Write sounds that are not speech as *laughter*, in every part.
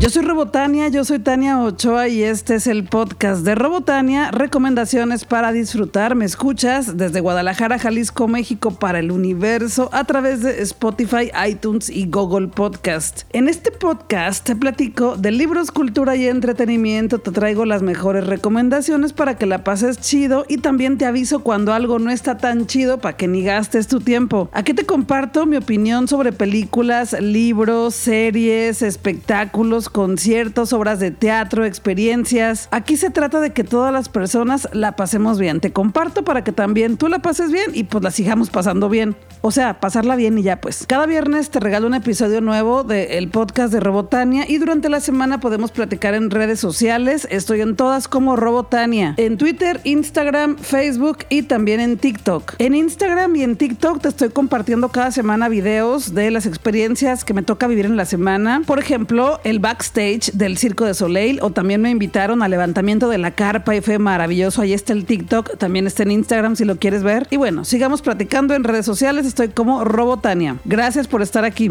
Yo soy Robotania, yo soy Tania Ochoa y este es el podcast de Robotania, recomendaciones para disfrutar. Me escuchas desde Guadalajara, Jalisco, México para el universo a través de Spotify, iTunes y Google Podcast. En este podcast te platico de libros, cultura y entretenimiento, te traigo las mejores recomendaciones para que la pases chido y también te aviso cuando algo no está tan chido para que ni gastes tu tiempo. Aquí te comparto mi opinión sobre películas, libros, series, espectáculos, conciertos, obras de teatro, experiencias. Aquí se trata de que todas las personas la pasemos bien. Te comparto para que también tú la pases bien y pues la sigamos pasando bien. O sea, pasarla bien y ya pues. Cada viernes te regalo un episodio nuevo del podcast de Robotania y durante la semana podemos platicar en redes sociales. Estoy en todas como Robotania. En Twitter, Instagram, Facebook y también en TikTok. En Instagram y en TikTok te estoy compartiendo cada semana videos de las experiencias que me toca vivir en la semana. Por ejemplo, el back stage del Circo de Soleil o también me invitaron al levantamiento de la carpa y fue maravilloso. Ahí está el TikTok, también está en Instagram si lo quieres ver. Y bueno, sigamos platicando en redes sociales. Estoy como Robotania. Gracias por estar aquí.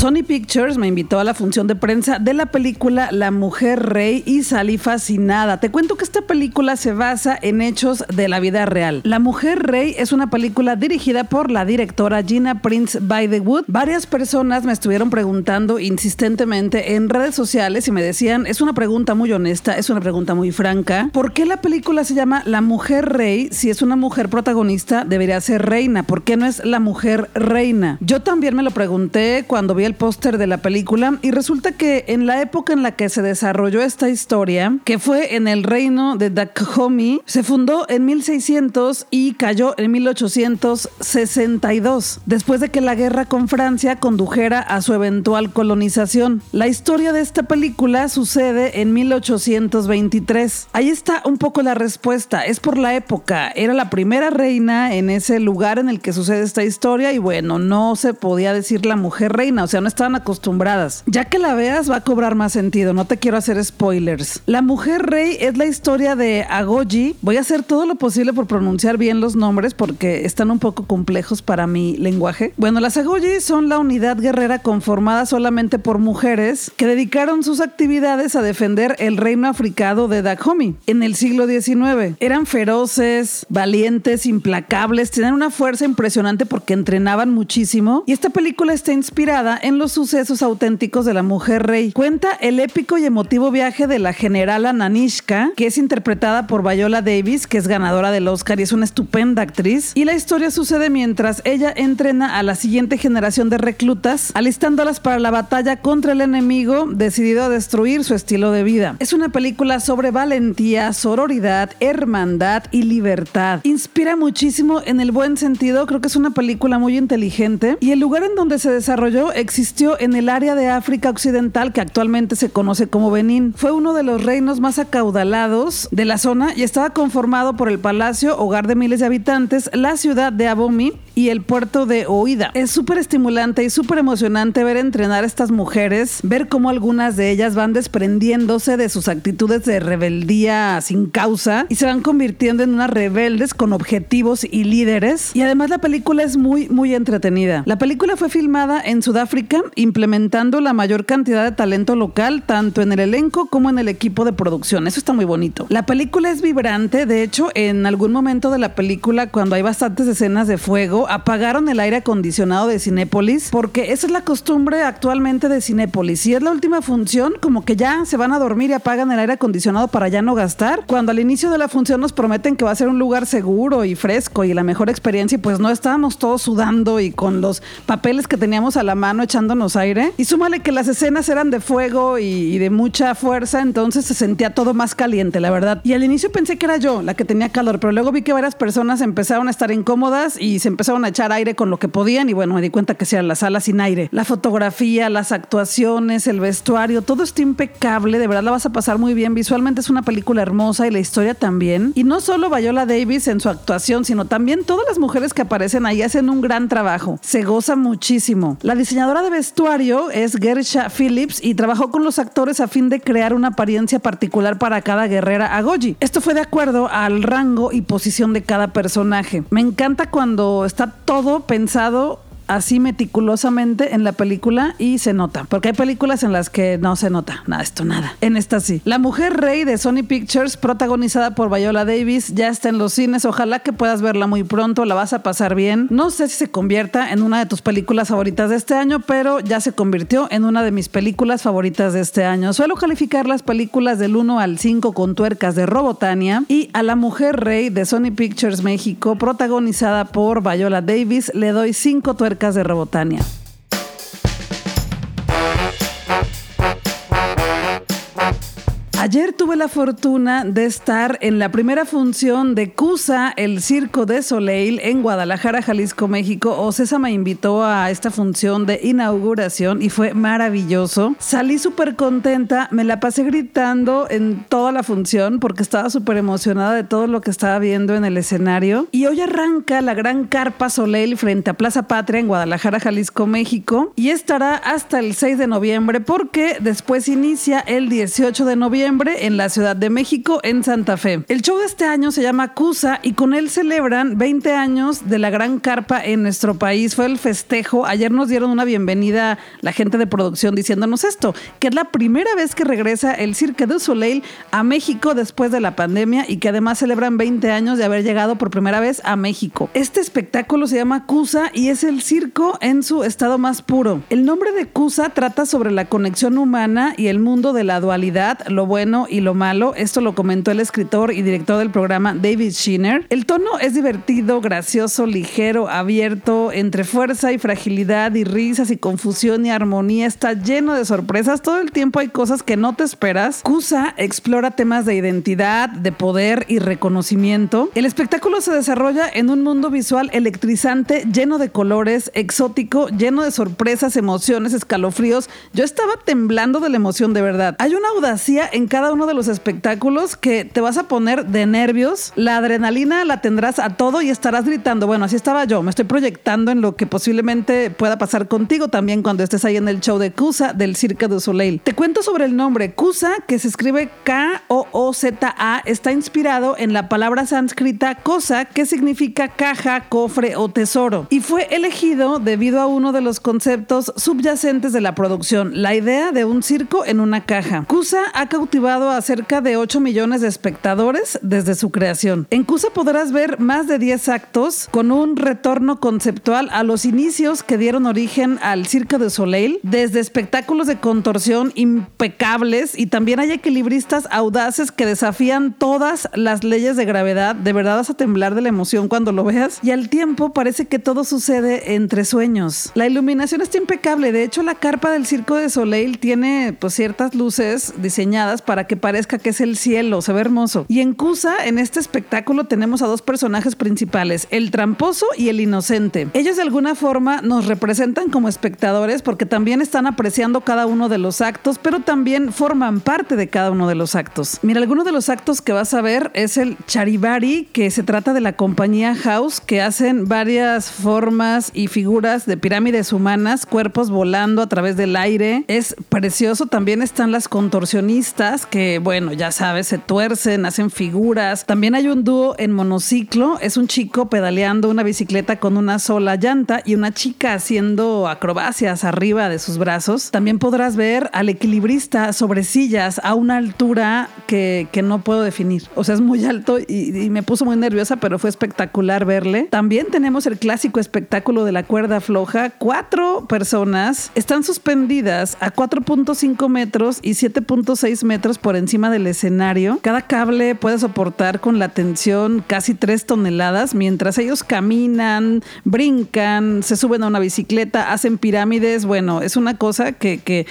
Sony Pictures me invitó a la función de prensa de la película La Mujer Rey y salí fascinada. Te cuento que esta película se basa en hechos de la vida real. La Mujer Rey es una película dirigida por la directora Gina Prince by the Wood. Varias personas me estuvieron preguntando insistentemente en redes sociales y me decían, es una pregunta muy honesta, es una pregunta muy franca, ¿por qué la película se llama La Mujer Rey si es una mujer protagonista debería ser reina? ¿Por qué no es la mujer reina? Yo también me lo pregunté cuando vi el póster de la película y resulta que en la época en la que se desarrolló esta historia, que fue en el reino de Dahomey, se fundó en 1600 y cayó en 1862, después de que la guerra con Francia condujera a su eventual colonización. La historia de esta película sucede en 1823. Ahí está un poco la respuesta, es por la época, era la primera reina en ese lugar en el que sucede esta historia y bueno, no se podía decir la mujer reina, o sea, no estaban acostumbradas. Ya que la veas va a cobrar más sentido, no te quiero hacer spoilers. La mujer rey es la historia de Agoji. Voy a hacer todo lo posible por pronunciar bien los nombres porque están un poco complejos para mi lenguaje. Bueno, las Agoji son la unidad guerrera conformada solamente por mujeres que dedicaron sus actividades a defender el reino africano de Dahomey en el siglo XIX. Eran feroces, valientes, implacables, tenían una fuerza impresionante porque entrenaban muchísimo y esta película está inspirada en los sucesos auténticos de la mujer rey. Cuenta el épico y emotivo viaje de la generala Nanishka, que es interpretada por Viola Davis, que es ganadora del Oscar y es una estupenda actriz. Y la historia sucede mientras ella entrena a la siguiente generación de reclutas, alistándolas para la batalla contra el enemigo decidido a destruir su estilo de vida. Es una película sobre valentía, sororidad, hermandad y libertad. Inspira muchísimo en el buen sentido, creo que es una película muy inteligente y el lugar en donde se desarrolló existió en el área de África Occidental que actualmente se conoce como Benín. Fue uno de los reinos más acaudalados de la zona y estaba conformado por el palacio, hogar de miles de habitantes, la ciudad de Abomi y el puerto de Oida. Es súper estimulante y súper emocionante ver entrenar a estas mujeres, ver cómo algunas de ellas van desprendiéndose de sus actitudes de rebeldía sin causa y se van convirtiendo en unas rebeldes con objetivos y líderes. Y además la película es muy, muy entretenida. La película fue filmada en Sudáfrica, implementando la mayor cantidad de talento local, tanto en el elenco como en el equipo de producción. Eso está muy bonito. La película es vibrante, de hecho, en algún momento de la película, cuando hay bastantes escenas de fuego, apagaron el aire acondicionado de Cinépolis, porque esa es la costumbre actualmente de Cinépolis. Si es la última función, como que ya se van a dormir y apagan el aire acondicionado para ya no gastar. Cuando al inicio de la función nos prometen que va a ser un lugar seguro y fresco y la mejor experiencia, pues no estábamos todos sudando y con los papeles que teníamos a la mano echándonos aire. Y súmale que las escenas eran de fuego y, de mucha fuerza, entonces se sentía todo más caliente, la verdad. Y al inicio pensé que era yo la que tenía calor, pero luego vi que varias personas empezaron a estar incómodas y se empezaron a echar aire con lo que podían y bueno, me di cuenta que era la sala sin aire. La fotografía, las actuaciones, el vestuario, todo está impecable, de verdad la vas a pasar muy bien. Visualmente es una película hermosa y la historia también. Y no solo Viola Davis en su actuación, sino también todas las mujeres que aparecen ahí hacen un gran trabajo. Se goza muchísimo. La diseñadora de vestuario es Gersha Phillips y trabajó con los actores a fin de crear una apariencia particular para cada guerrera Agoji. Esto fue de acuerdo al rango y posición de cada personaje. Me encanta cuando está todo pensado así meticulosamente en la película y se nota. Porque hay películas en las que no se nota. Nada, esto nada. En esta sí. La Mujer Rey de Sony Pictures, protagonizada por Viola Davis, ya está en los cines. Ojalá que puedas verla muy pronto. La vas a pasar bien. No sé si se convierta en una de tus películas favoritas de este año, pero ya se convirtió en una de mis películas favoritas de este año. Suelo calificar las películas del 1 al 5 con tuercas de Robotania y a La Mujer Rey de Sony Pictures México, protagonizada por Viola Davis, le doy 5 tuercas de Robotania. Ayer tuve la fortuna de estar en la primera función de CUSA, el Circo de Soleil, en Guadalajara, Jalisco, México. Ocesa me invitó a esta función de inauguración y fue maravilloso. Salí súper contenta, me la pasé gritando en toda la función porque estaba súper emocionada de todo lo que estaba viendo en el escenario. Y hoy arranca la gran carpa Soleil frente a Plaza Patria en Guadalajara, Jalisco, México. Y estará hasta el 6 de noviembre porque después inicia el 18 de noviembre en la Ciudad de México, en Santa Fe. El show de este año se llama Cusa y con él celebran 20 años de la gran carpa en nuestro país. Fue el festejo. Ayer nos dieron una bienvenida la gente de producción diciéndonos esto, que es la primera vez que regresa el Cirque du Soleil a México después de la pandemia y que además celebran 20 años de haber llegado por primera vez a México. Este espectáculo se llama Cusa y es el circo en su estado más puro. El nombre de Cusa trata sobre la conexión humana y el mundo de la dualidad, lo bueno y lo malo. Esto lo comentó el escritor y director del programa David Schinner. El tono es divertido, gracioso, ligero, abierto, entre fuerza y fragilidad y risas y confusión y armonía. Está lleno de sorpresas. Todo el tiempo hay cosas que no te esperas. Kusa explora temas de identidad, de poder y reconocimiento. El espectáculo se desarrolla en un mundo visual electrizante, lleno de colores, exótico, lleno de sorpresas, emociones, escalofríos. Yo estaba temblando de la emoción de verdad. Hay una audacia en cada uno de los espectáculos que te vas a poner de nervios. La adrenalina la tendrás a todo y estarás gritando. Bueno, así estaba yo. Me estoy proyectando en lo que posiblemente pueda pasar contigo también cuando estés ahí en el show de Cusa del Cirque du Soleil. Te cuento sobre el nombre. Cusa, que se escribe K-O-O-Z-A, está inspirado en la palabra sánscrita cosa, que significa caja, cofre o tesoro. Y fue elegido debido a uno de los conceptos subyacentes de la producción, la idea de un circo en una caja. Cusa ha cautivado a cerca de 8 millones de espectadores desde su creación. En CUSA podrás ver más de 10 actos con un retorno conceptual a los inicios que dieron origen al Circo de Soleil, desde espectáculos de contorsión impecables y también hay equilibristas audaces que desafían todas las leyes de gravedad. De verdad vas a temblar de la emoción cuando lo veas y al tiempo parece que todo sucede entre sueños. La iluminación está impecable, de hecho la carpa del Circo de Soleil tiene pues ciertas luces diseñadas para que parezca que es el cielo, se ve hermoso. Y en Cusa, en este espectáculo, tenemos a dos personajes principales, el tramposo y el inocente. Ellos de alguna forma nos representan como espectadores porque también están apreciando cada uno de los actos, pero también forman parte de cada uno de los actos. Mira, alguno de los actos que vas a ver es el Charivari, que se trata de la compañía House, que hacen varias formas y figuras de pirámides humanas, cuerpos volando a través del aire. Es precioso. También están las contorsionistas que, bueno, ya sabes, se tuercen, hacen figuras. También hay un dúo en monociclo. Es un chico pedaleando una bicicleta con una sola llanta y una chica haciendo acrobacias arriba de sus brazos. También podrás ver al equilibrista sobre sillas a una altura que, no puedo definir. O sea, es muy alto y, y me puso muy nerviosa, pero fue espectacular verle. También tenemos el clásico espectáculo de la cuerda floja. Cuatro personas están suspendidas a 4.5 metros y 7.6 metros por encima del escenario. Cada cable puede soportar con la tensión casi 3 toneladas mientras ellos caminan, brincan, se suben a una bicicleta, hacen pirámides. Bueno, es una cosa que, que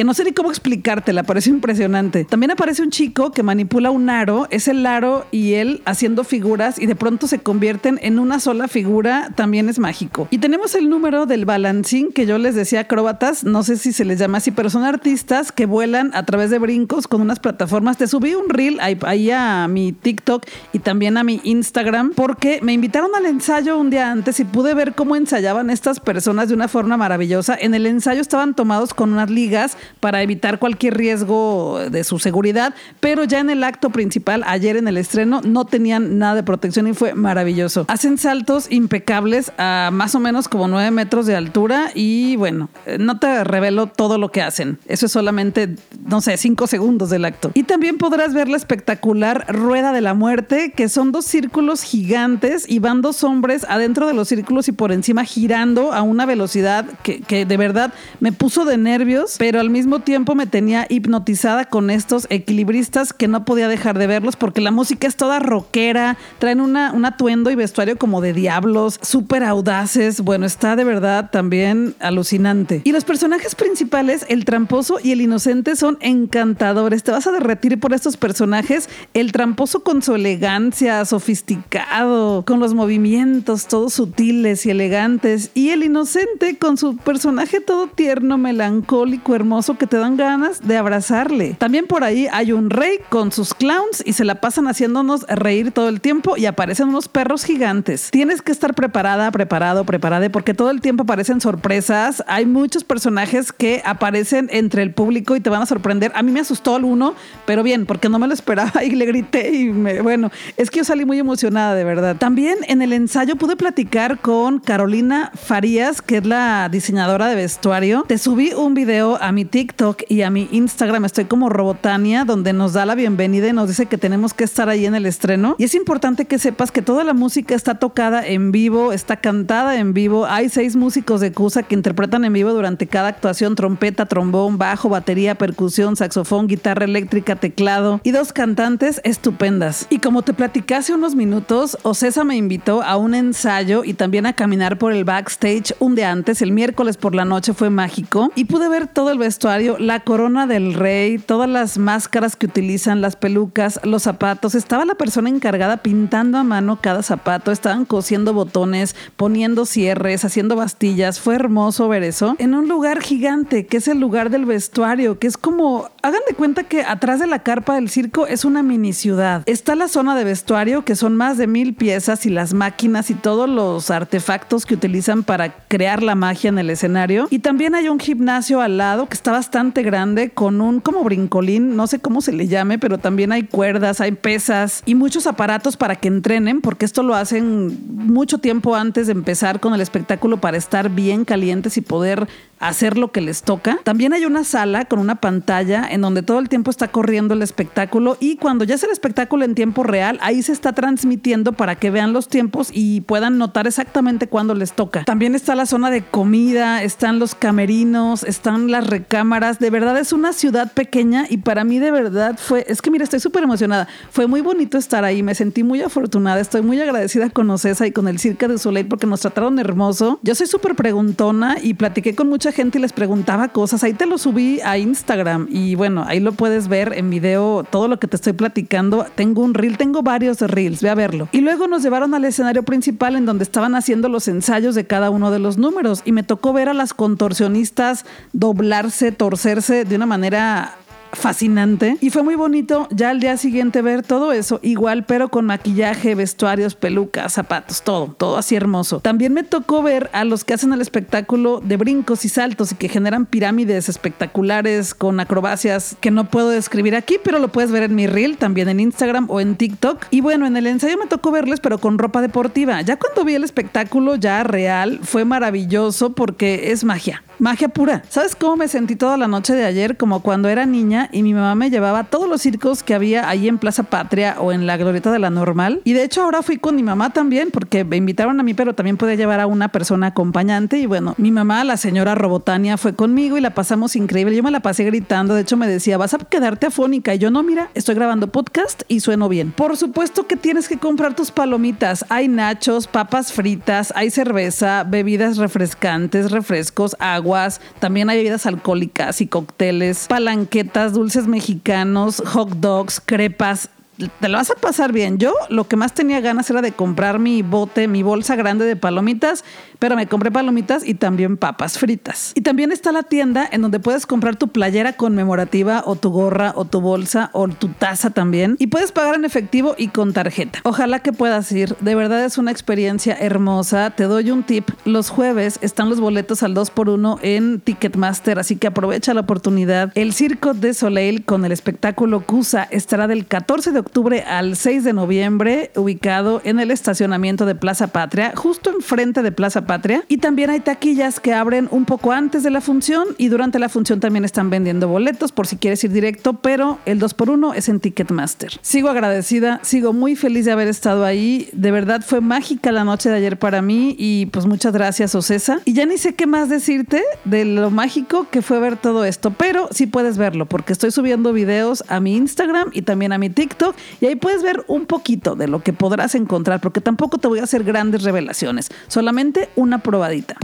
que no sé ni cómo explicártela, parece impresionante. También aparece un chico que manipula un aro, es el aro y él haciendo figuras y de pronto se convierten en una sola figura, también es mágico. Y tenemos el número del balancín que yo les decía acróbatas, no sé si se les llama así, pero son artistas que vuelan a través de brincos con unas plataformas. Te subí un reel ahí a mi TikTok y también a mi Instagram porque me invitaron al ensayo un día antes y pude ver cómo ensayaban estas personas de una forma maravillosa. En el ensayo estaban tomados con unas ligas para evitar cualquier riesgo de su seguridad, pero ya en el acto principal, ayer en el estreno, no tenían nada de protección y fue maravilloso. Hacen saltos impecables a más o menos como 9 metros de altura y bueno, no te revelo todo lo que hacen. Eso es solamente, no sé, 5 segundos del acto. Y también podrás ver la espectacular Rueda de la Muerte, que son dos círculos gigantes y van dos hombres adentro de los círculos y por encima girando a una velocidad que, de verdad me puso de nervios, pero al mismo tiempo me tenía hipnotizada con estos equilibristas que no podía dejar de verlos porque la música es toda rockera, traen una, un atuendo y vestuario como de diablos, súper audaces. Bueno, está de verdad también alucinante. Y los personajes principales, el tramposo y el inocente, son encantadores. Te vas a derretir por estos personajes. El tramposo con su elegancia, sofisticado, con los movimientos todos sutiles y elegantes. Y el inocente con su personaje todo tierno, melancólico, hermoso, que te dan ganas de abrazarle. También por ahí hay un rey con sus clowns y se la pasan haciéndonos reír todo el tiempo y aparecen unos perros gigantes. Tienes que estar preparada, preparado, preparada, porque todo el tiempo aparecen sorpresas. Hay muchos personajes que aparecen entre el público y te van a sorprender. A mí me asustó el uno, pero bien, porque no me lo esperaba *laughs* y le grité y me, bueno, es que yo salí muy emocionada de verdad. También en el ensayo pude platicar con Carolina Farías, que es la diseñadora de vestuario. Te subí un video a mi TikTok y a mi Instagram. Estoy como Robotania, donde nos da la bienvenida y nos dice que tenemos que estar ahí en el estreno. Y es importante que sepas que toda la música está tocada en vivo, está cantada en vivo. Hay seis músicos de CUSA que interpretan en vivo durante cada actuación: trompeta, trombón, bajo, batería, percusión, saxofón, guitarra eléctrica, teclado y dos cantantes estupendas. Y como te platicé hace unos minutos, Ocesa me invitó a un ensayo y también a caminar por el backstage un día antes. El miércoles por la noche fue mágico y pude ver todo el vestuario, la corona del rey, todas las máscaras que utilizan, las pelucas, los zapatos. Estaba la persona encargada pintando a mano cada zapato, estaban cosiendo botones, poniendo cierres, haciendo bastillas. Fue hermoso ver eso en un lugar gigante, que es el lugar del vestuario, que es como, hagan de cuenta que atrás de la carpa del circo es una mini ciudad. Está la zona de vestuario, que son más de mil piezas y las máquinas y todos los artefactos que utilizan para crear la magia en el escenario. Y también hay un gimnasio al lado que está bastante grande con un como brincolín, no sé cómo se le llame, pero también hay cuerdas, hay pesas y muchos aparatos para que entrenen, porque esto lo hacen mucho tiempo antes de empezar con el espectáculo para estar bien calientes y poder hacer lo que les toca. También hay una sala con una pantalla en donde todo el tiempo está corriendo el espectáculo y cuando ya es el espectáculo en tiempo real, ahí se está transmitiendo para que vean los tiempos y puedan notar exactamente cuándo les toca. También está la zona de comida, están los camerinos, están las recámaras. De verdad es una ciudad pequeña y para mí de verdad fue, es que mira, estoy súper emocionada. Fue muy bonito estar ahí, me sentí muy afortunada, estoy muy agradecida con Ocesa y con el Circa de Soleil porque nos trataron hermoso. Yo soy súper preguntona y platiqué con mucha gente y les preguntaba cosas. Ahí te lo subí a Instagram y bueno, ahí lo puedes ver en video, todo lo que te estoy platicando. Tengo un reel, tengo varios reels, ve a verlo. Y luego nos llevaron al escenario principal en donde estaban haciendo los ensayos de cada uno de los números y me tocó ver a las contorsionistas doblarse, torcerse de una manera fascinante y fue muy bonito ya al día siguiente ver todo eso igual pero con maquillaje, vestuarios, pelucas, zapatos, todo, todo así hermoso. También me tocó ver a los que hacen el espectáculo de brincos y saltos y que generan pirámides espectaculares con acrobacias que no puedo describir aquí, pero lo puedes ver en mi reel, también en Instagram o en TikTok. Y bueno, en el ensayo me tocó verles pero con ropa deportiva. Ya cuando vi el espectáculo ya real fue maravilloso porque es magia magia pura. ¿Sabes cómo me sentí toda la noche de ayer? Como cuando era niña y mi mamá me llevaba a todos los circos que había ahí en Plaza Patria o en la Glorieta de la Normal. Y de hecho ahora fui con mi mamá también porque me invitaron a mí, pero también podía llevar a una persona acompañante. Y bueno, mi mamá, la señora Robotania, fue conmigo y la pasamos increíble. Yo me la pasé gritando. De hecho me decía, vas a quedarte afónica. Y yo no, mira, estoy grabando podcast y sueno bien. Por supuesto que tienes que comprar tus palomitas. Hay nachos, papas fritas, hay cerveza, bebidas refrescantes, refrescos, agua también hay bebidas alcohólicas y cócteles, palanquetas, dulces mexicanos, hot dogs, crepas, te lo vas a pasar bien. Yo lo que más tenía ganas era de comprar mi bote, mi bolsa grande de palomitas, pero me compré palomitas y también papas fritas. Y también está la tienda en donde puedes comprar tu playera conmemorativa o tu gorra o tu bolsa o tu taza también y puedes pagar en efectivo y con tarjeta. Ojalá que puedas ir, de verdad es una experiencia hermosa. Te doy un tip, los jueves están los boletos al 2x1 en Ticketmaster, así que aprovecha la oportunidad. El Circo de Soleil con el espectáculo Cusa estará del 14 de octubre al 6 de noviembre, ubicado en el estacionamiento de Plaza Patria, justo enfrente de Plaza Patria. Y también hay taquillas que abren un poco antes de la función y durante la función también están vendiendo boletos por si quieres ir directo, pero el 2x1 es en Ticketmaster. Sigo agradecida, sigo muy feliz de haber estado ahí. De verdad fue mágica la noche de ayer para mí y pues muchas gracias, Ocesa. Y ya ni sé qué más decirte de lo mágico que fue ver todo esto, pero sí puedes verlo porque estoy subiendo videos a mi Instagram y también a mi TikTok y ahí puedes ver un poquito de lo que podrás encontrar porque tampoco te voy a hacer grandes revelaciones, solamente una probadita.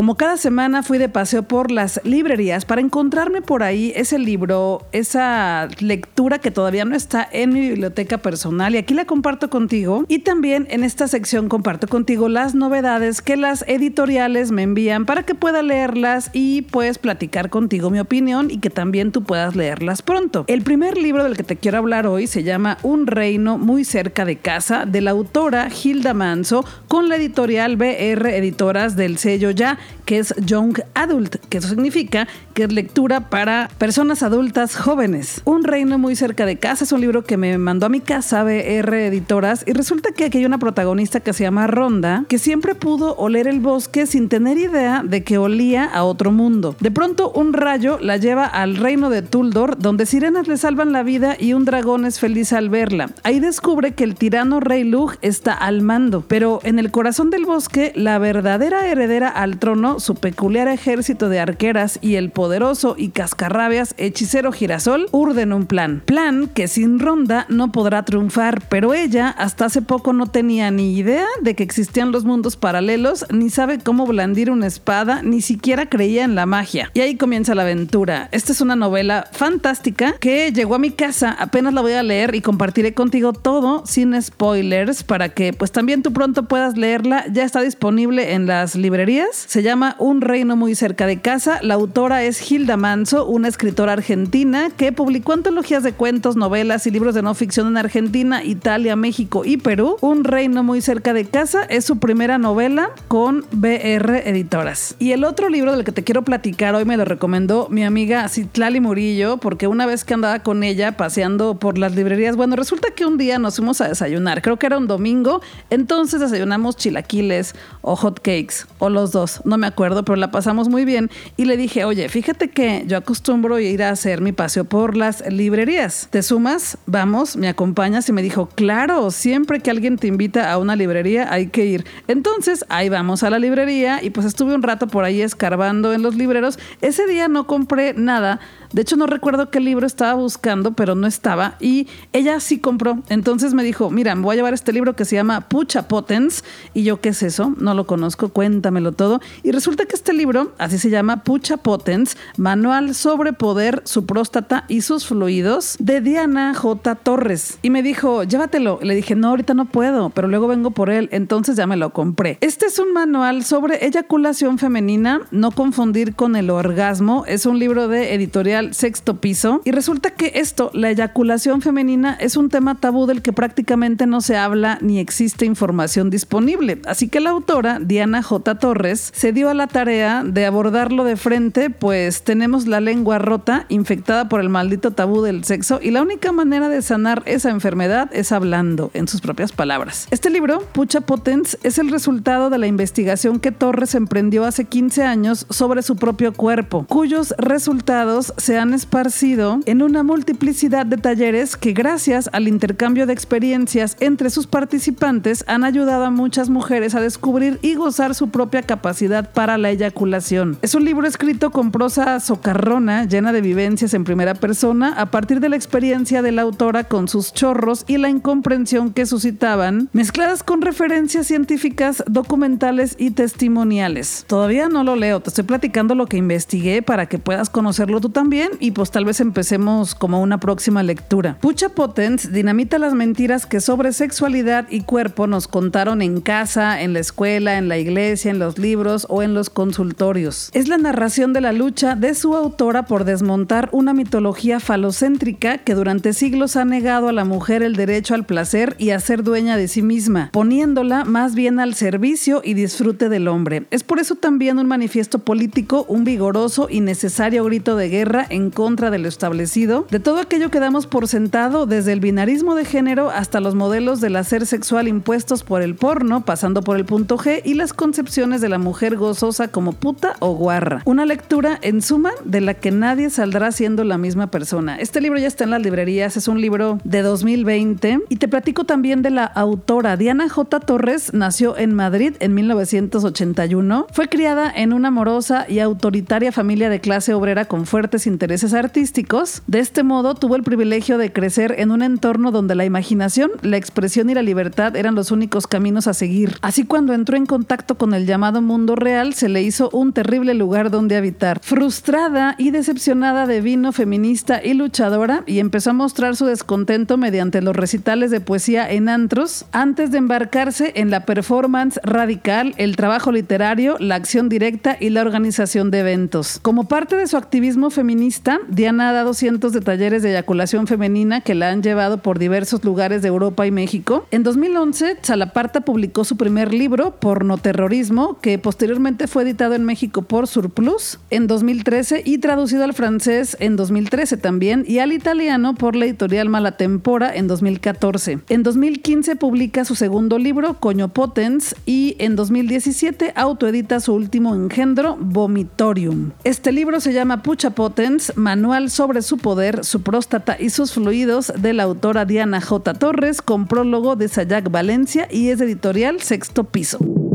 Como cada semana fui de paseo por las librerías para encontrarme por ahí ese libro, esa lectura que todavía no está en mi biblioteca personal y aquí la comparto contigo. Y también en esta sección comparto contigo las novedades que las editoriales me envían para que pueda leerlas y pues platicar contigo mi opinión y que también tú puedas leerlas pronto. El primer libro del que te quiero hablar hoy se llama Un reino muy cerca de casa de la autora Hilda Manso con la editorial BR Editoras del sello Ya que es Young Adult, que eso significa que es lectura para personas adultas jóvenes. Un reino muy cerca de casa es un libro que me mandó a mi casa BR Editoras y resulta que aquí hay una protagonista que se llama Ronda, que siempre pudo oler el bosque sin tener idea de que olía a otro mundo. De pronto un rayo la lleva al reino de Tuldor, donde sirenas le salvan la vida y un dragón es feliz al verla. Ahí descubre que el tirano rey Lug está al mando, pero en el corazón del bosque la verdadera heredera al trono su peculiar ejército de arqueras y el poderoso y cascarrabias hechicero girasol urden un plan. Plan que sin ronda no podrá triunfar, pero ella hasta hace poco no tenía ni idea de que existían los mundos paralelos, ni sabe cómo blandir una espada, ni siquiera creía en la magia. Y ahí comienza la aventura. Esta es una novela fantástica que llegó a mi casa, apenas la voy a leer y compartiré contigo todo sin spoilers para que pues también tú pronto puedas leerla. Ya está disponible en las librerías. Llama Un reino muy cerca de casa. La autora es Hilda Manso, una escritora argentina que publicó antologías de cuentos, novelas y libros de no ficción en Argentina, Italia, México y Perú. Un reino muy cerca de casa es su primera novela con BR Editoras. Y el otro libro del que te quiero platicar hoy me lo recomendó mi amiga Citlali Murillo, porque una vez que andaba con ella paseando por las librerías, bueno, resulta que un día nos fuimos a desayunar, creo que era un domingo, entonces desayunamos chilaquiles o hot cakes o los dos no me acuerdo, pero la pasamos muy bien. Y le dije, oye, fíjate que yo acostumbro ir a hacer mi paseo por las librerías. ¿Te sumas? Vamos, me acompañas. Y me dijo, claro, siempre que alguien te invita a una librería hay que ir. Entonces, ahí vamos a la librería y pues estuve un rato por ahí escarbando en los libreros. Ese día no compré nada de hecho, no recuerdo qué libro estaba buscando, pero no estaba. Y ella sí compró. Entonces me dijo, mira, me voy a llevar este libro que se llama Pucha Potens. Y yo, ¿qué es eso? No lo conozco, cuéntamelo todo. Y resulta que este libro, así se llama Pucha Potens, Manual sobre Poder, su próstata y sus fluidos, de Diana J. Torres. Y me dijo, llévatelo. Le dije, no, ahorita no puedo, pero luego vengo por él. Entonces ya me lo compré. Este es un manual sobre eyaculación femenina, no confundir con el orgasmo. Es un libro de editorial Sexto Piso. Y resulta que esto, la eyaculación femenina, es un tema tabú del que prácticamente no se habla ni existe información disponible. Así que la autora, Diana J. Torres, se dio a la tarea de abordarlo de frente, pues tenemos la lengua rota, infectada por el maldito tabú del sexo, y la única manera de sanar esa enfermedad es hablando, en sus propias palabras. Este libro, Pucha Potens, es el resultado de la investigación que Torres emprendió hace 15 años sobre su propio cuerpo, cuyos resultados se han esparcido en una multiplicidad de talleres que gracias al intercambio de experiencias entre sus participantes han ayudado a muchas mujeres a descubrir y gozar su propia capacidad para la eyaculación. Es un libro escrito con prosa socarrona, llena de vivencias en primera persona, a partir de la experiencia de la autora con sus chorros y la incomprensión que suscitaban, mezcladas con referencias científicas, documentales y testimoniales. Todavía no lo leo, te estoy platicando lo que investigué para que puedas conocerlo tú también y pues tal vez empecemos como una próxima lectura. Pucha Potens dinamita las mentiras que sobre sexualidad y cuerpo nos contaron en casa, en la escuela, en la iglesia, en los libros o en los consultorios. Es la narración de la lucha de su autora por desmontar una mitología falocéntrica que durante siglos ha negado a la mujer el derecho al placer y a ser dueña de sí misma, poniéndola más bien al servicio y disfrute del hombre. Es por eso también un manifiesto político, un vigoroso y necesario grito de guerra en contra de lo establecido, de todo aquello que damos por sentado desde el binarismo de género hasta los modelos del hacer sexual impuestos por el porno, pasando por el punto G y las concepciones de la mujer gozosa como puta o guarra. Una lectura en suma de la que nadie saldrá siendo la misma persona. Este libro ya está en las librerías, es un libro de 2020 y te platico también de la autora Diana J. Torres, nació en Madrid en 1981, fue criada en una amorosa y autoritaria familia de clase obrera con fuertes intereses artísticos. De este modo tuvo el privilegio de crecer en un entorno donde la imaginación, la expresión y la libertad eran los únicos caminos a seguir. Así cuando entró en contacto con el llamado mundo real, se le hizo un terrible lugar donde habitar. Frustrada y decepcionada de vino feminista y luchadora, y empezó a mostrar su descontento mediante los recitales de poesía en antros, antes de embarcarse en la performance radical, el trabajo literario, la acción directa y la organización de eventos. Como parte de su activismo feminista, Diana ha dado cientos de talleres de eyaculación femenina que la han llevado por diversos lugares de Europa y México. En 2011, Salaparta publicó su primer libro, Pornoterrorismo, que posteriormente fue editado en México por Surplus en 2013 y traducido al francés en 2013 también y al italiano por la editorial Malatempora en 2014. En 2015 publica su segundo libro, Coño Potens, y en 2017 autoedita su último engendro, Vomitorium. Este libro se llama Pucha Potens, Manual sobre su poder, su próstata y sus fluidos de la autora Diana J. Torres con prólogo de Sayak Valencia y es editorial Sexto Piso.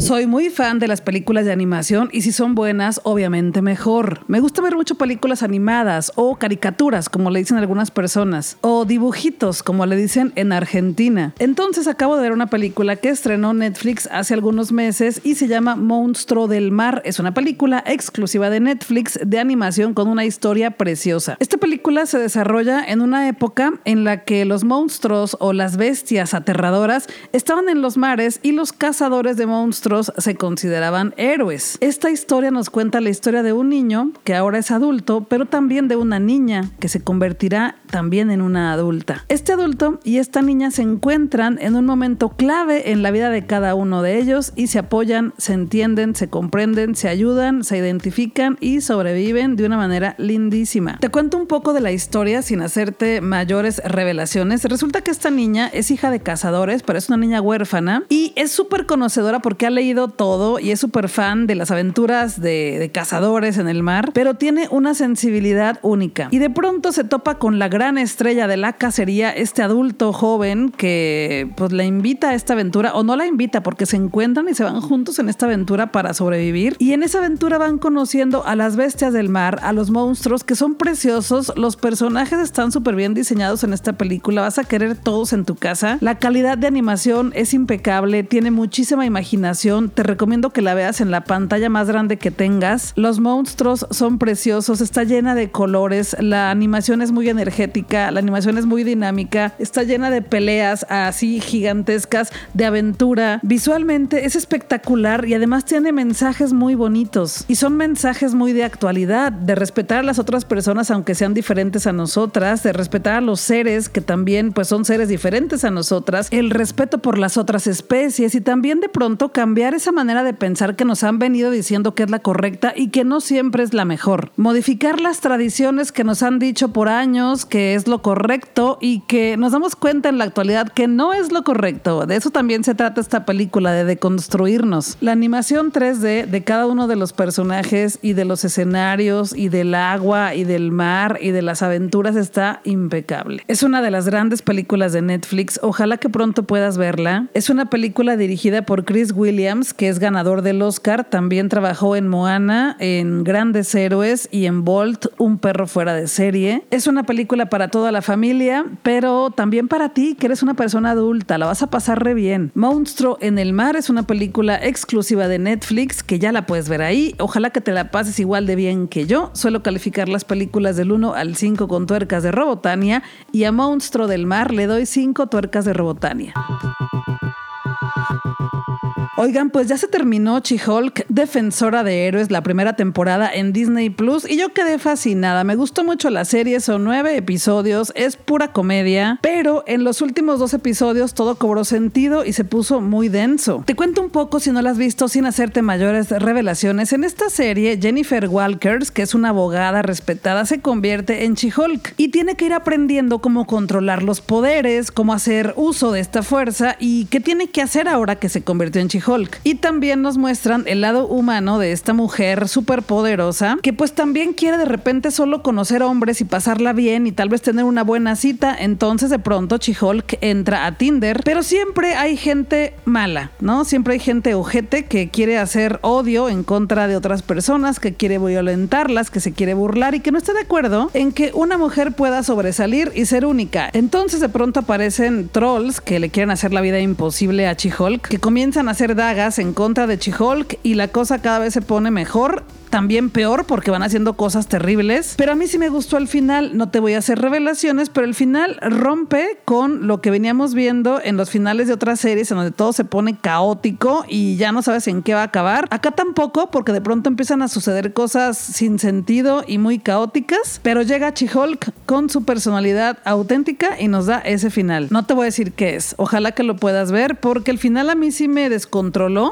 Soy muy fan de las películas de animación y si son buenas, obviamente mejor. Me gusta ver mucho películas animadas o caricaturas, como le dicen algunas personas, o dibujitos, como le dicen en Argentina. Entonces acabo de ver una película que estrenó Netflix hace algunos meses y se llama Monstruo del Mar. Es una película exclusiva de Netflix de animación con una historia preciosa. Esta película se desarrolla en una época en la que los monstruos o las bestias aterradoras estaban en los mares y los cazadores de monstruos se consideraban héroes. Esta historia nos cuenta la historia de un niño que ahora es adulto, pero también de una niña que se convertirá también en una adulta. Este adulto y esta niña se encuentran en un momento clave en la vida de cada uno de ellos y se apoyan, se entienden, se comprenden, se ayudan, se identifican y sobreviven de una manera lindísima. Te cuento un poco de la historia sin hacerte mayores revelaciones. Resulta que esta niña es hija de cazadores, pero es una niña huérfana y es súper conocedora porque ha leído todo y es súper fan de las aventuras de, cazadores en el mar, pero tiene una sensibilidad única. Y de pronto se topa con la gran estrella de la cacería, este adulto joven que pues la invita a esta aventura, o no la invita porque se encuentran y se van juntos en esta aventura para sobrevivir. Y en esa aventura van conociendo a las bestias del mar, a los monstruos que son preciosos, los personajes están súper bien diseñados en esta película, vas a querer todos en tu casa. La calidad de animación es impecable, tiene muchísima imaginación te recomiendo que la veas en la pantalla más grande que tengas. Los monstruos son preciosos, está llena de colores, la animación es muy energética, la animación es muy dinámica, está llena de peleas así gigantescas, de aventura. Visualmente es espectacular y además tiene mensajes muy bonitos. Y son mensajes muy de actualidad, de respetar a las otras personas aunque sean diferentes a nosotras, de respetar a los seres que también pues son seres diferentes a nosotras, el respeto por las otras especies y también de pronto cambiar esa manera de pensar que nos han venido diciendo que es la correcta y que no siempre es la mejor. Modificar las tradiciones que nos han dicho por años que es lo correcto y que nos damos cuenta en la actualidad que no es lo correcto. De eso también se trata esta película, de deconstruirnos. La animación 3D de cada uno de los personajes y de los escenarios y del agua y del mar y de las aventuras está impecable. Es una de las grandes películas de Netflix. Ojalá que pronto puedas verla. Es una película dirigida por Chris Williams, que es ganador del Oscar. También trabajó en Moana, en Grandes Héroes y en Bolt, Un perro fuera de serie. Es una película para toda la familia, pero también para ti, que eres una persona adulta. La vas a pasar re bien. Monstruo en el mar es una película exclusiva de Netflix que ya la puedes ver ahí. Ojalá que te la pases igual de bien que yo. Suelo calificar las películas del 1 al 5 con tuercas de Robotania y a Monstruo del Mar le doy 5 tuercas de Robotania. Oigan, pues ya se terminó She-Hulk, Defensora de Héroes, la primera temporada en Disney Plus y yo quedé fascinada. Me gustó mucho la serie, son nueve episodios, es pura comedia, pero en los últimos dos episodios todo cobró sentido y se puso muy denso. Te cuento un poco si no la has visto sin hacerte mayores revelaciones. En esta serie, Jennifer Walkers, que es una abogada respetada, se convierte en She-Hulk y tiene que ir aprendiendo cómo controlar los poderes, cómo hacer uso de esta fuerza y qué tiene que hacer ahora que se convirtió en She-Hulk. Y también nos muestran el lado humano de esta mujer súper poderosa, que pues también quiere de repente solo conocer hombres y pasarla bien y tal vez tener una buena cita. Entonces de pronto Chihulk entra a Tinder, pero siempre hay gente mala, ¿no? Siempre hay gente ojete que quiere hacer odio en contra de otras personas, que quiere violentarlas, que se quiere burlar y que no está de acuerdo en que una mujer pueda sobresalir y ser única. Entonces de pronto aparecen trolls que le quieren hacer la vida imposible a Chihulk, que comienzan a hacer dagas en contra de Chihulk y la cosa cada vez se pone mejor también peor porque van haciendo cosas terribles. Pero a mí sí me gustó el final. No te voy a hacer revelaciones, pero el final rompe con lo que veníamos viendo en los finales de otras series en donde todo se pone caótico y ya no sabes en qué va a acabar. Acá tampoco, porque de pronto empiezan a suceder cosas sin sentido y muy caóticas. Pero llega Chihulk con su personalidad auténtica y nos da ese final. No te voy a decir qué es. Ojalá que lo puedas ver porque el final a mí sí me descontroló.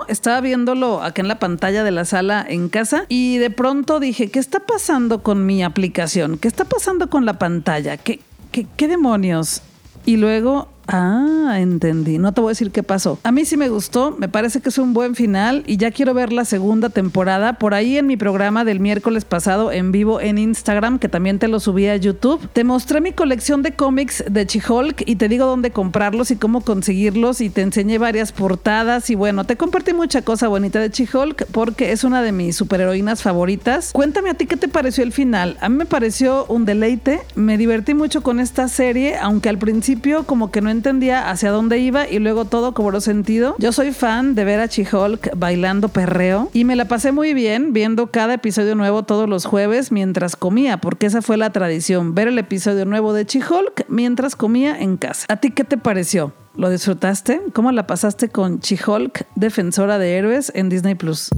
Estaba viéndolo acá en la pantalla de la sala en casa y de pronto dije, ¿qué está pasando con mi aplicación? ¿Qué está pasando con la pantalla? ¿Qué, qué, qué demonios? Y luego Ah, entendí. No te voy a decir qué pasó. A mí sí me gustó, me parece que es un buen final y ya quiero ver la segunda temporada. Por ahí en mi programa del miércoles pasado en vivo en Instagram, que también te lo subí a YouTube, te mostré mi colección de cómics de Chihulk y te digo dónde comprarlos y cómo conseguirlos y te enseñé varias portadas y bueno, te compartí mucha cosa bonita de Chihulk porque es una de mis superheroínas favoritas. Cuéntame a ti qué te pareció el final. A mí me pareció un deleite, me divertí mucho con esta serie, aunque al principio como que no entendía hacia dónde iba y luego todo cobró sentido. Yo soy fan de ver a Chihulk bailando perreo y me la pasé muy bien viendo cada episodio nuevo todos los jueves mientras comía, porque esa fue la tradición, ver el episodio nuevo de Chihulk mientras comía en casa. ¿A ti qué te pareció? ¿Lo disfrutaste? ¿Cómo la pasaste con Chihulk, defensora de héroes en Disney Plus?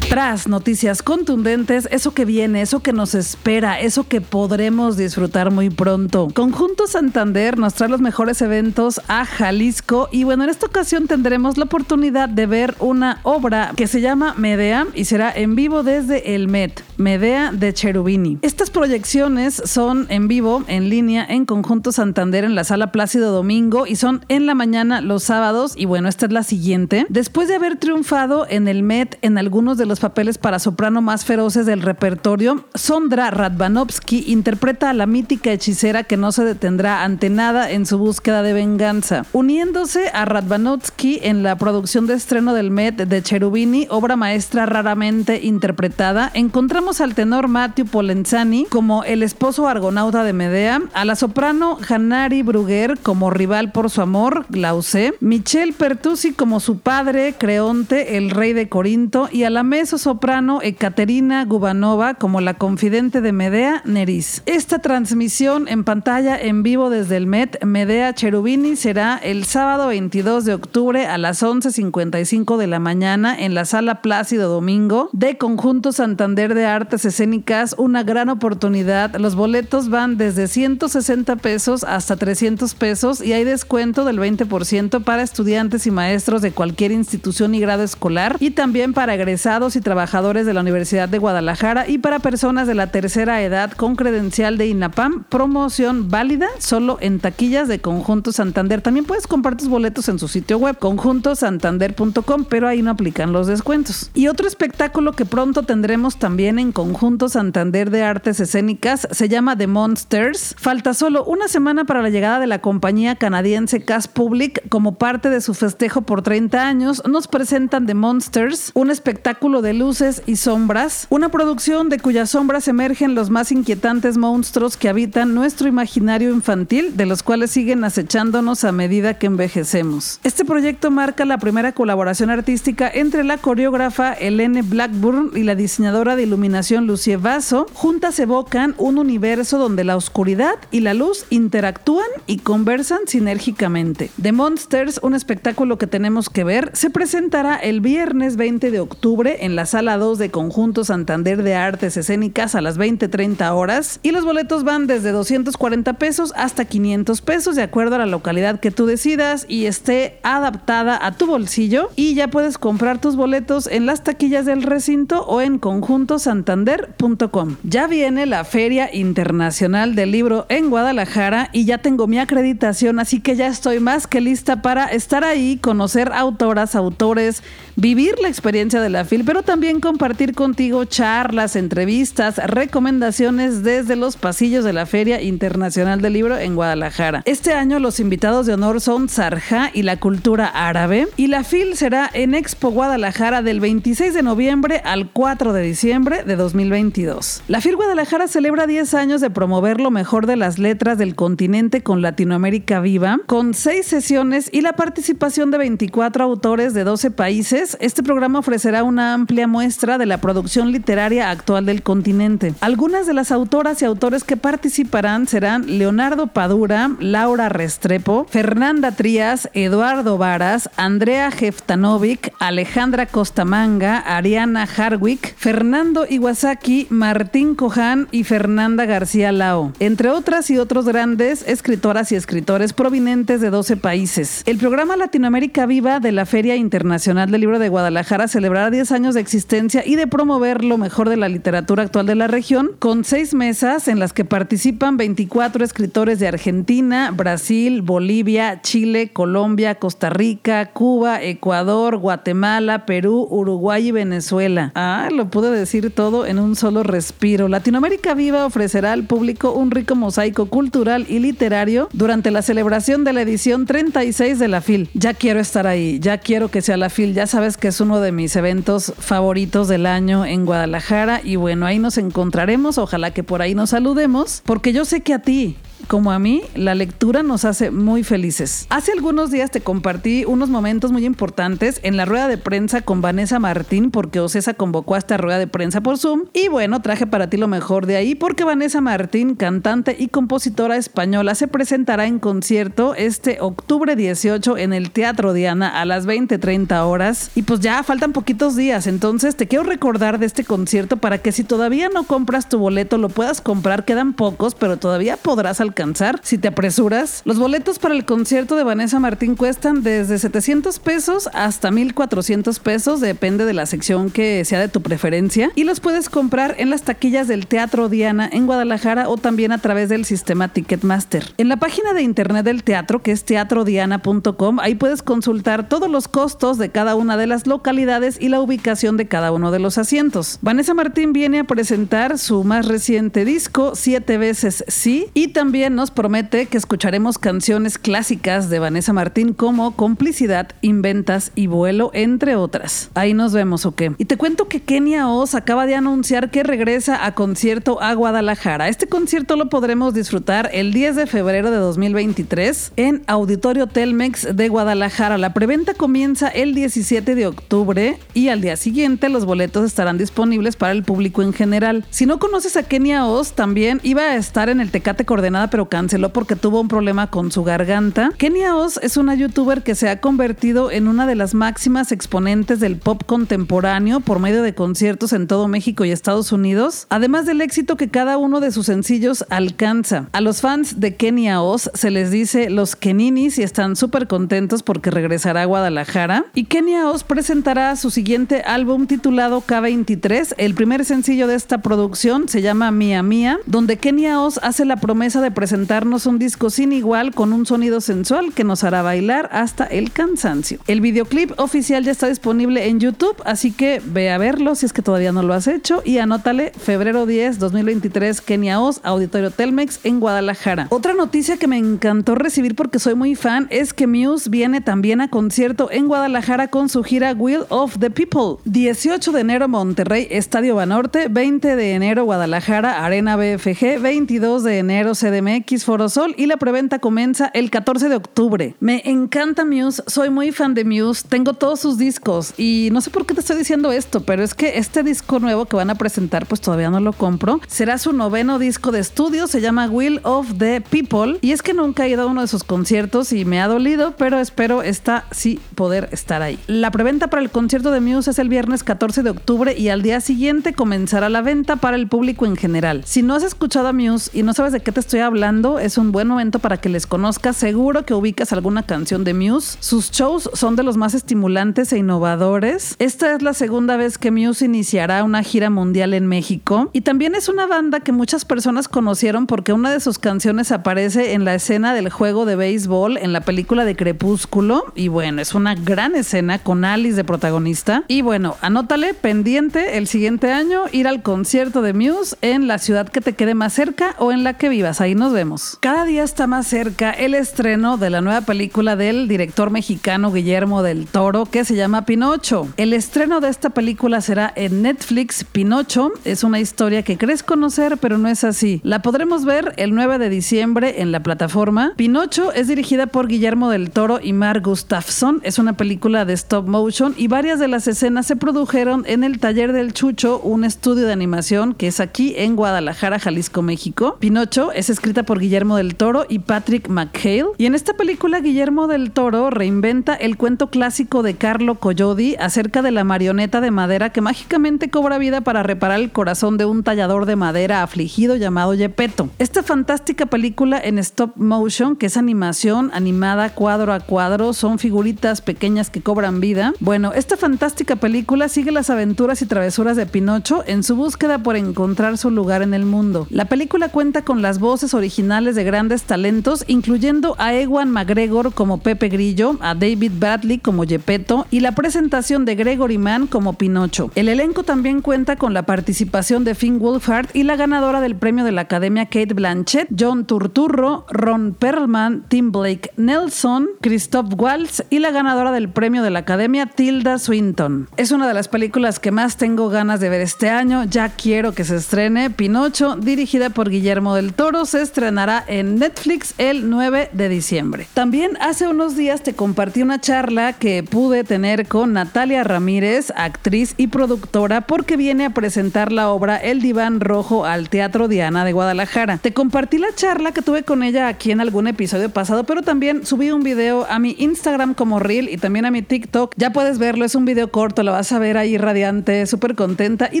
Tras noticias contundentes, eso que viene, eso que nos espera, eso que podremos disfrutar muy pronto. Conjunto Santander nos trae los mejores eventos a Jalisco y bueno, en esta ocasión tendremos la oportunidad de ver una obra que se llama Medea y será en vivo desde el Met, Medea de Cherubini. Estas proyecciones son en vivo, en línea, en Conjunto Santander en la sala Plácido Domingo y son en la mañana los sábados y bueno, esta es la siguiente. Después de haber triunfado en el Met en algunos de los papeles para soprano más feroces del repertorio, Sondra Radvanovsky interpreta a la mítica hechicera que no se detendrá ante nada en su búsqueda de venganza. Uniéndose a Radvanovsky en la producción de estreno del Met de Cherubini, obra maestra raramente interpretada, encontramos al tenor Matthew Polenzani como el esposo argonauta de Medea, a la soprano Hanari Bruguer como rival por su amor, Glauce, Michel Pertusi como su padre, Creonte, el rey de Corinto, y a la mesa soprano Ekaterina Gubanova como la confidente de Medea, Neris. Esta transmisión en pantalla en vivo desde el Met Medea Cherubini será el sábado 22 de octubre a las 11.55 de la mañana en la sala Plácido Domingo de Conjunto Santander de Arte Artes Escénicas una gran oportunidad. Los boletos van desde 160 pesos hasta 300 pesos y hay descuento del 20% para estudiantes y maestros de cualquier institución y grado escolar y también para egresados y trabajadores de la Universidad de Guadalajara y para personas de la tercera edad con credencial de INAPAM. Promoción válida solo en taquillas de Conjunto Santander. También puedes comprar tus boletos en su sitio web conjuntosantander.com, pero ahí no aplican los descuentos. Y otro espectáculo que pronto tendremos también en Conjunto Santander de Artes Escénicas se llama The Monsters. Falta solo una semana para la llegada de la compañía canadiense Cas Public como parte de su festejo por 30 años. Nos presentan The Monsters, un espectáculo de luces y sombras, una producción de cuyas sombras emergen los más inquietantes monstruos que habitan nuestro imaginario infantil, de los cuales siguen acechándonos a medida que envejecemos. Este proyecto marca la primera colaboración artística entre la coreógrafa Helene Blackburn y la diseñadora de iluminación Lucie Vaso. Juntas evocan un universo donde la oscuridad y la luz interactúan y conversan sinérgicamente. The Monsters, un espectáculo que tenemos que ver, se presentará el viernes 20 de octubre en la sala 2 de Conjunto Santander de Artes Escénicas a las 20:30 horas y los boletos van desde 240 pesos hasta 500 pesos de acuerdo a la localidad que tú decidas y esté adaptada a tu bolsillo y ya puedes comprar tus boletos en las taquillas del recinto o en conjuntosantander.com. Ya viene la Feria Internacional del Libro en Guadalajara y ya tengo mi acreditación, así que ya estoy más que lista para estar ahí, conocer autoras, autores, vivir la experiencia de la FIL, pero también compartir contigo charlas, entrevistas, recomendaciones desde los pasillos de la Feria Internacional del Libro en Guadalajara. Este año los invitados de honor son Sarja y la cultura árabe y la FIL será en Expo Guadalajara del 26 de noviembre al 4 de diciembre de 2022. La FIL Guadalajara celebra 10 años de promover lo mejor de las letras del continente con Latinoamérica Viva, con seis sesiones y la participación de 24 autores de 12 países. Este programa ofrecerá una amplia muestra de la producción literaria actual del continente. Algunas de las autoras y autores que participarán serán Leonardo Padura, Laura Restrepo, Fernanda Trías, Eduardo Varas, Andrea Jeftanovic, Alejandra Costamanga, Ariana Harwick, Fernando Iwasaki, Martín Cojan y Fernanda García Lao, entre otras y otros grandes escritoras y escritores provenientes de 12 países. El programa Latinoamérica Viva de la Feria Internacional del Libro de Guadalajara celebrará 10 años de existencia y de promover lo mejor de la literatura actual de la región, con seis mesas en las que participan 24 escritores de Argentina, Brasil, Bolivia, Chile, Colombia, Costa Rica, Cuba, Ecuador, Guatemala, Perú, Uruguay y Venezuela. Ah, lo pude decir todo en un solo respiro. Latinoamérica Viva ofrecerá al público un rico mosaico cultural y literario durante la celebración de la edición 36 de la FIL. Ya quiero estar ahí, ya quiero que sea la FIL, ya sabes que es uno de mis eventos favoritos del año en Guadalajara y bueno, ahí nos encontraremos, ojalá que por ahí nos saludemos, porque yo sé que a ti como a mí, la lectura nos hace muy felices. Hace algunos días te compartí unos momentos muy importantes en la rueda de prensa con Vanessa Martín, porque Ocesa convocó a esta rueda de prensa por Zoom. Y bueno, traje para ti lo mejor de ahí, porque Vanessa Martín, cantante y compositora española, se presentará en concierto este octubre 18 en el Teatro Diana a las 20:30 horas. Y pues ya faltan poquitos días, entonces te quiero recordar de este concierto para que si todavía no compras tu boleto, lo puedas comprar. Quedan pocos, pero todavía podrás alcanzar si te apresuras. Los boletos para el concierto de Vanessa Martín cuestan desde 700 pesos hasta 1400 pesos, depende de la sección que sea de tu preferencia. Y los puedes comprar en las taquillas del Teatro Diana en Guadalajara o también a través del sistema Ticketmaster. En la página de internet del teatro, que es teatrodiana.com, ahí puedes consultar todos los costos de cada una de las localidades y la ubicación de cada uno de los asientos. Vanessa Martín viene a presentar su más reciente disco, Siete veces sí, y también nos promete que escucharemos canciones clásicas de Vanessa Martín como Complicidad, Inventas y Vuelo, entre otras. Ahí nos vemos, ¿o? Y te cuento que Kenia Oz acaba de anunciar que regresa a concierto a Guadalajara. Este concierto lo podremos disfrutar el 10 de febrero de 2023 en Auditorio Telmex de Guadalajara. La preventa comienza el 17 de octubre y al día siguiente los boletos estarán disponibles para el público en general. Si no conoces a Kenia Oz, también iba a estar en el Tecate Coordenada pero canceló porque tuvo un problema con su garganta. Kenia Oz es una youtuber que se ha convertido en una de las máximas exponentes del pop contemporáneo por medio de conciertos en todo México y Estados Unidos, además del éxito que cada uno de sus sencillos alcanza. A los fans de Kenia Oz se les dice los Keninis y están súper contentos porque regresará a Guadalajara. Y Kenia Oz presentará su siguiente álbum titulado K23. El primer sencillo de esta producción se llama Mía Mía, donde Kenia Oz hace la promesa de presentarnos un disco sin igual con un sonido sensual que nos hará bailar hasta el cansancio. El videoclip oficial ya está disponible en YouTube, así que ve a verlo si es que todavía no lo has hecho y anótale febrero 10 2023 Kenia Oz Auditorio Telmex en Guadalajara. Otra noticia que me encantó recibir porque soy muy fan es que Muse viene también a concierto en Guadalajara con su gira Will of the People. 18 de enero Monterrey, Estadio Banorte, 20 de enero Guadalajara, Arena BFG, 22 de enero CDMX, Foro Sol y la preventa comienza el 14 de octubre. Me encanta Muse, soy muy fan de Muse, tengo todos sus discos y no sé por qué te estoy diciendo esto, pero es que este disco nuevo que van a presentar pues todavía no lo compro. Será su noveno disco de estudio, se llama Will of the People y es que nunca he ido a uno de sus conciertos y me ha dolido, pero espero esta sí poder estar ahí. La preventa para el concierto de Muse es el viernes 14 de octubre y al día siguiente comenzará la venta para el público en general. Si no has escuchado a Muse y no sabes de qué te estoy hablando, es un buen momento para que les conozcas. Seguro que ubicas alguna canción de Muse. Sus shows son de los más estimulantes e innovadores. Esta es la segunda vez que Muse iniciará una gira mundial en México y también es una banda que muchas personas conocieron porque una de sus canciones aparece en la escena del juego de béisbol en la película de Crepúsculo y bueno, es una gran escena con Alice de protagonista y bueno, anótale pendiente el siguiente año ir al concierto de Muse en la ciudad que te quede más cerca o en la que vivas. Ahí nos vemos. Cada día está más cerca el estreno de la nueva película del director mexicano Guillermo del Toro que se llama Pinocho. El estreno de esta película será en Netflix. Pinocho es una historia que crees conocer, pero no es así. La podremos ver el 9 de diciembre en la plataforma. Pinocho es dirigida por Guillermo del Toro y Mark Gustafson. Es una película de stop motion y varias de las escenas se produjeron en el Taller del Chucho, un estudio de animación que es aquí en Guadalajara, Jalisco, México. Pinocho es escrita por Guillermo del Toro y Patrick McHale. Y en esta película Guillermo del Toro reinventa el cuento clásico de Carlo Collodi acerca de la marioneta de madera que mágicamente cobra vida para reparar el corazón de un tallador de madera afligido llamado Gepetto. Esta fantástica película en stop motion, que es animación animada cuadro a cuadro, son figuritas pequeñas que cobran vida. Bueno, esta fantástica película sigue las aventuras y travesuras de Pinocho en su búsqueda por encontrar su lugar en el mundo. La película cuenta con las voces originales de grandes talentos, incluyendo a Ewan McGregor como Pepe Grillo, a David Bradley como Gepetto y la presentación de Gregory Mann como Pinocho. El elenco también cuenta con la participación de Finn Wolfhard y la ganadora del premio de la Academia Kate Blanchett, John Turturro, Ron Perlman, Tim Blake Nelson, Christoph Waltz y la ganadora del premio de la Academia Tilda Swinton. Es una de las películas que más tengo ganas de ver este año, ya quiero que se estrene. Pinocho, dirigida por Guillermo del Toro, se estrenará en Netflix el 9 de diciembre. También hace unos días te compartí una charla que pude tener con Natalia Ramírez, actriz y productora, porque viene a presentar la obra El Diván Rojo al Teatro Diana de Guadalajara. Te compartí la charla que tuve con ella aquí en algún episodio pasado, pero también subí un video a mi Instagram como Reel y también a mi TikTok. Ya puedes verlo, es un video corto, lo vas a ver ahí radiante, súper contenta. Y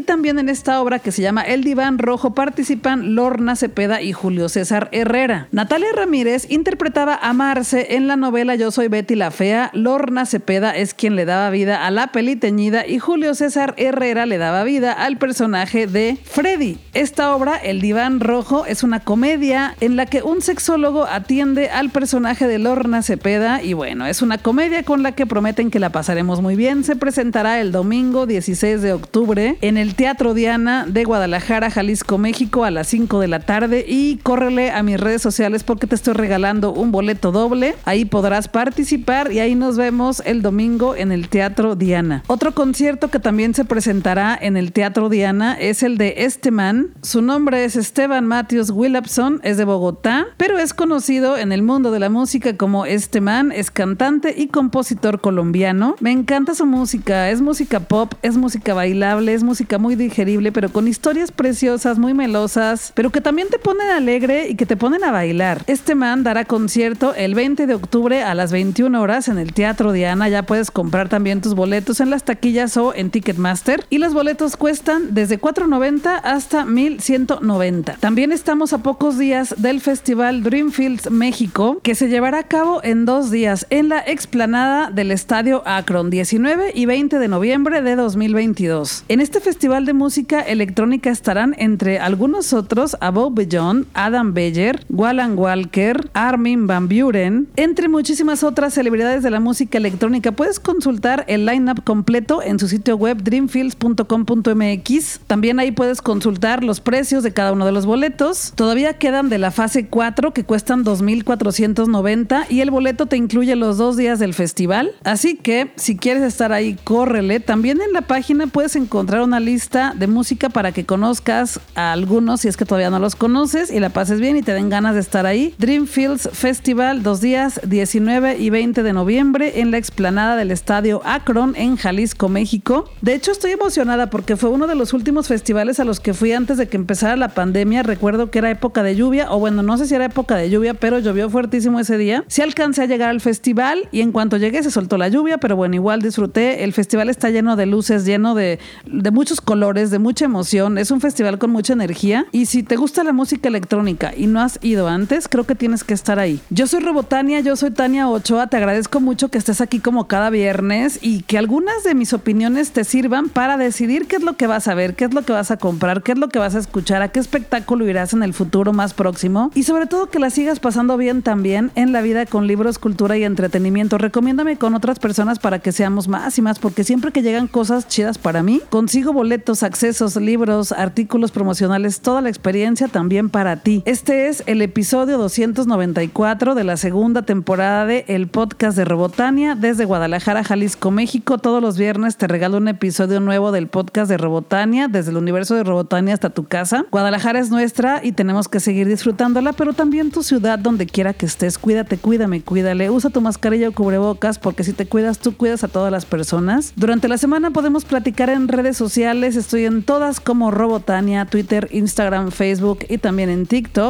también en esta obra que se llama El Diván Rojo participan Lorna Cepeda y Julio César Herrera. Natalia Ramírez interpretaba a Marce en la novela Yo soy Betty la Fea. Lorna Cepeda es quien le daba vida a la peliteñida y Julio César Herrera le daba vida al personaje de Freddy. Esta obra, El Diván Rojo, es una comedia en la que un sexólogo atiende al personaje de Lorna Cepeda y bueno, es una comedia con la que prometen que la pasaremos muy bien. Se presentará el domingo 16 de octubre en el Teatro Diana de Guadalajara, Jalisco, México a las 5 de la tarde y a mis redes sociales porque te estoy regalando un boleto doble. Ahí podrás participar y ahí nos vemos el domingo en el Teatro Diana. Otro concierto que también se presentará en el Teatro Diana es el de este man. Su nombre es Esteban Matthews Willapson, es de Bogotá, pero es conocido en el mundo de la música como este man, es cantante y compositor colombiano. Me encanta su música, es música pop, es música bailable, es música muy digerible, pero con historias preciosas, muy melosas, pero que también te ponen alegre y que te ponen a bailar. Este man dará concierto el 20 de octubre a las 21 horas en el Teatro Diana. Ya puedes comprar también tus boletos en las taquillas o en Ticketmaster. Y los boletos cuestan desde 4.90 hasta 1.190. También estamos a pocos días del Festival Dreamfields México, que se llevará a cabo en dos días en la explanada del Estadio Akron, 19 y 20 de noviembre de 2022. En este festival de música electrónica estarán entre algunos otros Above Beyond, Adam Beyer, Wallan Walker, Armin Van Buren, entre muchísimas otras celebridades de la música electrónica. Puedes consultar el lineup completo en su sitio web dreamfields.com.mx. También ahí puedes consultar los precios de cada uno de los boletos. Todavía quedan de la fase 4 que cuestan 2.490 y el boleto te incluye los dos días del festival. Así que si quieres estar ahí, córrele. También en la página puedes encontrar una lista de música para que conozcas a algunos si es que todavía no los conoces y la pases bien y te den ganas de estar ahí. Dreamfields Festival, dos días, 19 y 20 de noviembre en la explanada del Estadio Akron en Jalisco, México. De hecho, estoy emocionada porque fue uno de los últimos festivales a los que fui antes de que empezara la pandemia. Recuerdo que era época de lluvia, o bueno, no sé si era época de lluvia, pero llovió fuertísimo ese día. Sí alcancé a llegar al festival y en cuanto llegué se soltó la lluvia, pero bueno, igual disfruté. El festival está lleno de luces, lleno de, de muchos colores, de mucha emoción. Es un festival con mucha energía. Y si te gusta la música electrónica y no has ido antes, creo que tienes que estar ahí. Yo soy Robotania, yo soy Tania Ochoa. Te agradezco mucho que estés aquí como cada viernes y que algunas de mis opiniones te sirvan para decidir qué es lo que vas a ver, qué es lo que vas a comprar, qué es lo que vas a escuchar, a qué espectáculo irás en el futuro más próximo y sobre todo que la sigas pasando bien también en la vida con libros, cultura y entretenimiento. Recomiéndame con otras personas para que seamos más y más porque siempre que llegan cosas chidas para mí, consigo boletos, accesos, libros, artículos promocionales, toda la experiencia también para ti. Este es el episodio 294 de la segunda temporada de El Podcast de Robotania desde Guadalajara, Jalisco, México. Todos los viernes te regalo un episodio nuevo del podcast de Robotania, desde el universo de Robotania hasta tu casa. Guadalajara es nuestra y tenemos que seguir disfrutándola, pero también tu ciudad, donde quiera que estés. Cuídate, cuídame, cuídale. Usa tu mascarilla o cubrebocas porque si te cuidas, tú cuidas a todas las personas. Durante la semana podemos platicar en redes sociales. Estoy en todas como Robotania, Twitter, Instagram, Facebook y también en TikTok.